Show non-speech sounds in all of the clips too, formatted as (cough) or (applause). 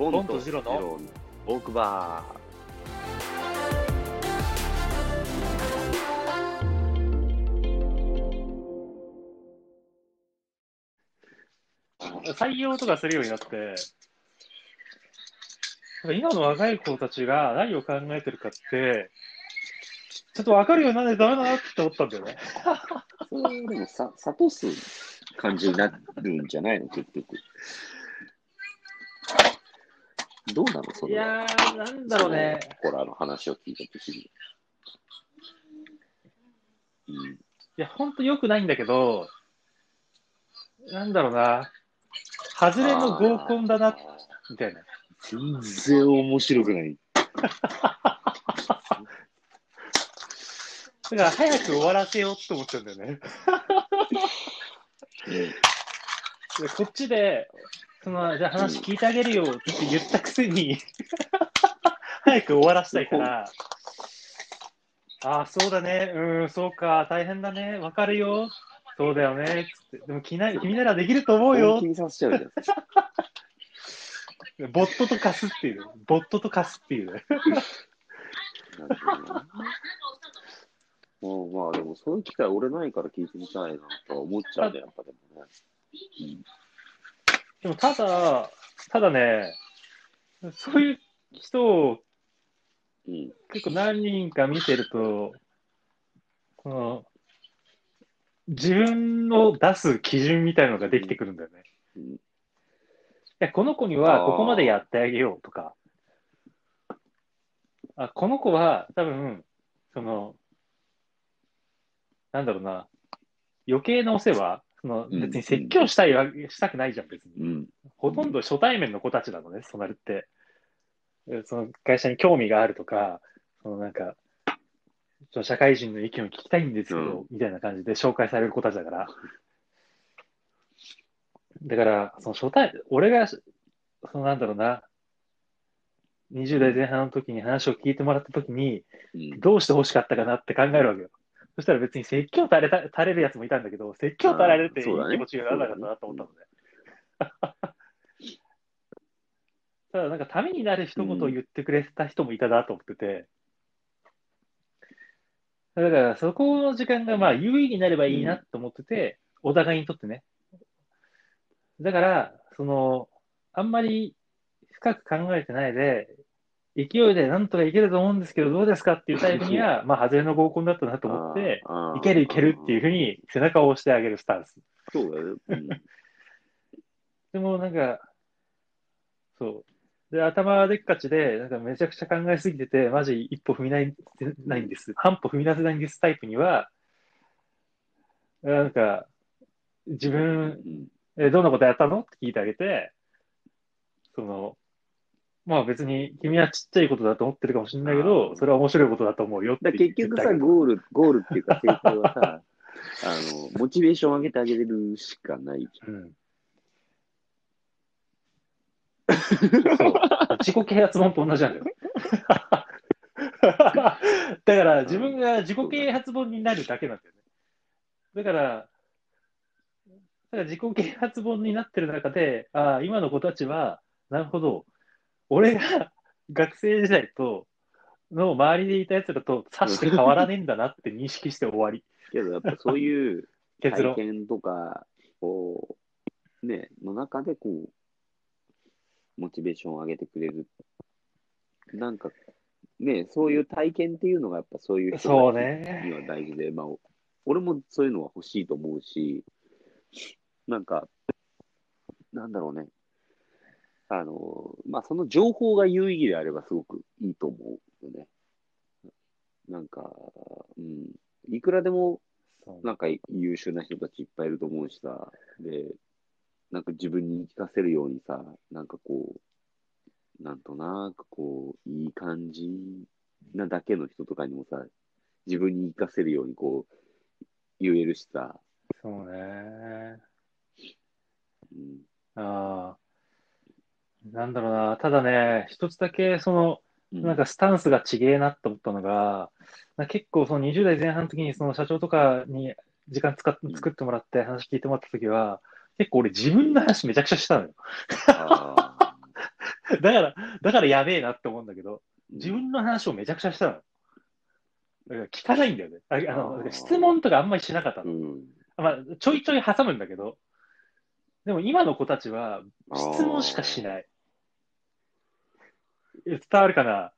ボボンとジロのボークバ採用とかするようになって、今の若い子たちが何を考えてるかって、ちょっと分かるようにならないとダメだなって思ったんだよね。ー。(laughs) そでもさ、諭す感じになるんじゃないの、結局。どうなのそいれは。やー、なんだろうね。ホラーの話を聞いたときに。うん。いや、ほんと良くないんだけど、なんだろうな。外れの合コンだなみたいな。全然面白くない。(laughs) だから早く終わらせようって思っちゃうんだよね。でこっちで、その、じゃあ話聞いてあげるよって言ったくせに、(laughs) 早く終わらせたいから、ああ、そうだね、うん、そうか、大変だね、わかるよ、そうだよね、つって、でも君な君ならできると思うよ。本気、にさせちゃうじゃん。(laughs) ボットと貸すっていう、ボットと貸すっていう。ね。なるほどなもうまあでもそういう機会俺ないから聞いてみたいなとは思っちゃうね、やっぱでもね。でもただ、ただね、そういう人を。結構何人か見てると、この、自分の出す基準みたいなのができてくるんだよね。うんいやこの子にはここまでやってあげようとか、あこの子は多分、その、なんだろうな、余計なお世話、そのうん別に説教したいわけ、したくないじゃん、別に。うん。ほとんど初対面の子たちなのね、そうなるって。えその会社に興味があるとか、そのなんか、ちょっと社会人の意見を聞きたいんですけど、うんみたいな感じで紹介される子たちだから。だから、その初対、俺が、そのなんだろうな、20代前半の時に話を聞いてもらった時に、うん。どうして欲しかったかなって考えるわけよ。そしたら別に説教垂れた垂れるやつもいたんだけど、説教垂れるっていい気持ちがならなかったなと思ったのね。(laughs) ただなんかためになる一言を言ってくれた人もいたなと思ってて、だからそこの時間がまあ有意義になればいいなと思ってて、お互いにとってね。だから、その、あんまり深く考えてないで、勢いでなんとかいけると思うんですけど、どうですかっていうタイプには、(laughs) まあ、外れの合コンだったなと思って、いけるいけるっていうふうに背中を押してあげるスタンス。そうだよね。うん (laughs) でもなんか、そう。で、頭でっかちで、なんかめちゃくちゃ考えすぎてて、マジ一歩踏みないないんです。半歩踏み出せないんですタイプには、なんか、自分、うんえ、どんなことやったのって聞いてあげて、その、まあ別に君はちっちゃいことだと思ってるかもしれないけあど、ーそれは面白いことだと思うよってだ結局さ、ゴール、ゴールっていうか、正解はさ、(laughs) あの、モチベーション上げてあげれるしかないじうん。そう。(laughs) 自己啓発本と同じなんだよ。(laughs) だから自分が自己啓発本になるだけなんだよね。だから、だから自己啓発本になってる中で、ああ、今の子たちは、なるほど、俺が学生時代と、の周りでいた奴らとさして変わらねえんだなって認識して終わり。けど、やっぱそういう (laughs) 結論体。験とか、こう、ね、の中で、こう、モチベーションを上げてくれる。なんか、ね、そういう体験っていうのが、やっぱそういう人そうねには大事で、まあ、俺もそういうのは欲しいと思うし、なんか、なんだろうね。あの、まあ、その情報が有意義であればすごくいいと思うよね。なんか、うん、いくらでもなんか優秀な人たちいっぱいいると思うしさ、で、なんか自分に聞かせるようにさ、なんかこう、なんとなくこう、いい感じなだけの人とかにもさ、自分に活かせるようにこう、言えるしさ、そうね。うん、ああ。なんだろうな。ただね、一つだけ、その、うんなんかスタンスがちげえなと思ったのが、なんか結構その20代前半の時にその社長とかに時間使っうん作ってもらって話聞いてもらった時は、結構俺自分の話めちゃくちゃしたのよ。あ (laughs) だから、だからやべえなって思うんだけど、自分の話をめちゃくちゃしたの。だから聞かないんだよね。ああのあー質問とかあんまりしなかったの。うん。まあ、ちょいちょい挟むんだけど、でも今の子たちは質問しかしい。ない。え伝わるかな？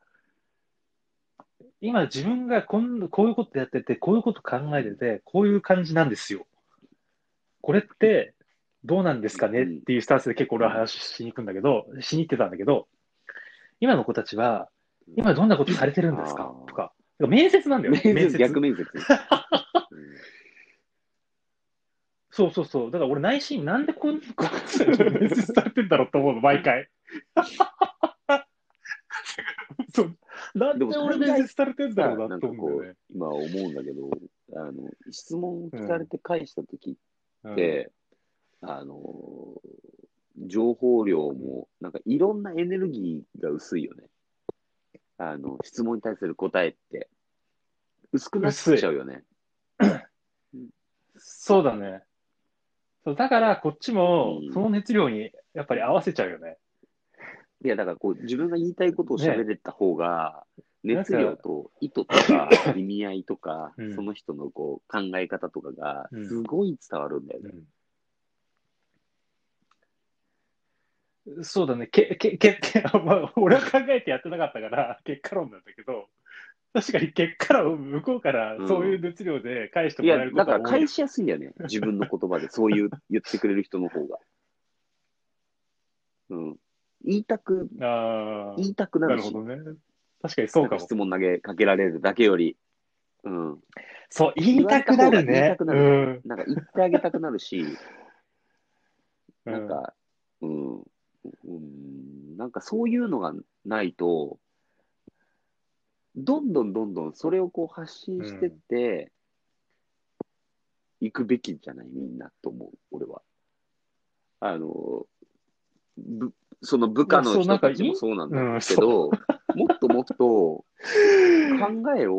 今自分がこんこういうことやってて、こういうこと考えてて、こういう感じなんですよ。これってどうなんですかね？っていうスタンスで結構俺は話しに行くんだけど、しに行ってたんだけど、今の子たちは、今どんなことされてるんですか？とか、面接なんだよ。面接、逆面接。(laughs) そうそうそう。だから俺内心なんでこんなこと面接されてんだろうと思うの、毎回。なんで俺面接されてんだろうなと思うんだよね。今思うんだけど、あの、質問聞かれて返したときうんって、あの、情報量も、なんかいろんなエネルギーが薄いよね。あの、質問に対する答えって、薄くなっちゃうよね。そうだね。そうだからこっちもうんその熱量にやっぱり合わせちゃうよね。いや、だからこう、自分が言いたいことを喋れた方が、ね熱量と意図とか (coughs) 意味合いとか、うんその人のこう考え方とかがうんすごい伝わるんだよね。うんそうだね。け、け、け、けまあ、俺は考えてやってなかったから、結果論なんだけど、確かに結果論、向こうからそういう熱量で返してもらえるこだとは多いから返しやすいんだよね。自分の言葉で、そういう言ってくれる人の方が。うん。言いたく、あ言いたくあ、なるし、なるほどね。確かにそうかも。質問投げかけられるだけより、うん。そう、言いたくなる言いね。たくなうん。なんか言ってあげたくなるし、うんなんか、うん、うん、なんかそういうのがないと、どんどんどんどんそれをこう発信してって、行くべきじゃない、みんなと思う、俺は。あの、ぶその部下の人たちもそうなんだけど、(laughs) もっともっと考えを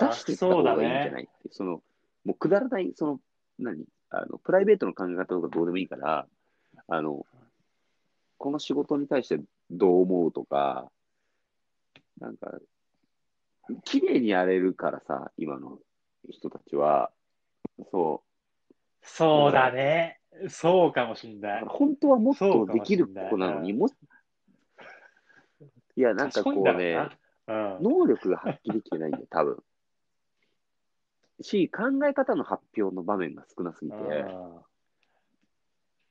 出していった方がいいんじゃね。ないって、その、もうくだらない、その、何？あの、プライベートの考え方とかどうでもいいから、あの、この仕事に対してどう思うとか、なんか、綺麗にやれるからさ、今の人たちは、そそうだね。(laughs) そうかもしんなう、い。本当はもっとできる子なのに、もいや、なんかこうね、うん。能力が発揮できてないんだよ、多分。し、考え方の発表の場面が少なすぎて、あ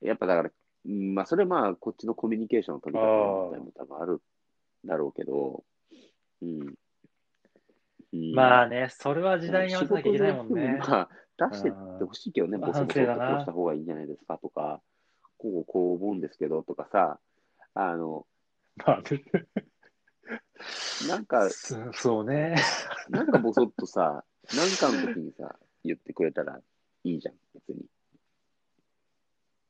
やっぱだから、うんまあ、それまあ、こっちのコミュニケーションの取り方みたいなのも多分あるだろうけど、うん。うんーまあね、それは時代に合わせなきゃいけないもんね。まあ、出してってほしいけどね、うんボソボソっとこうした方がいいんじゃないですかとか、こうこう思うんですけどとかさ、あの、まあねなんか、そそうね。なんかボソッとさ、なんかの時にさ、言ってくれたらいいじゃん、別に。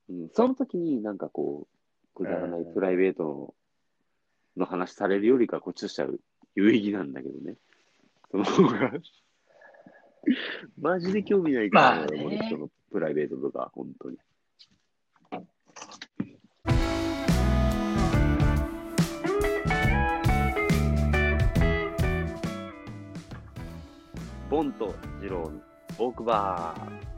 うん、その時になんかこう、くだらないうんプライベートのの話されるよりか、こっちとしては有意義なんだけどね。その方が、マジで興味ないから、まあね俺人のプライベートとか、本当に。ボンとジローのトークバー。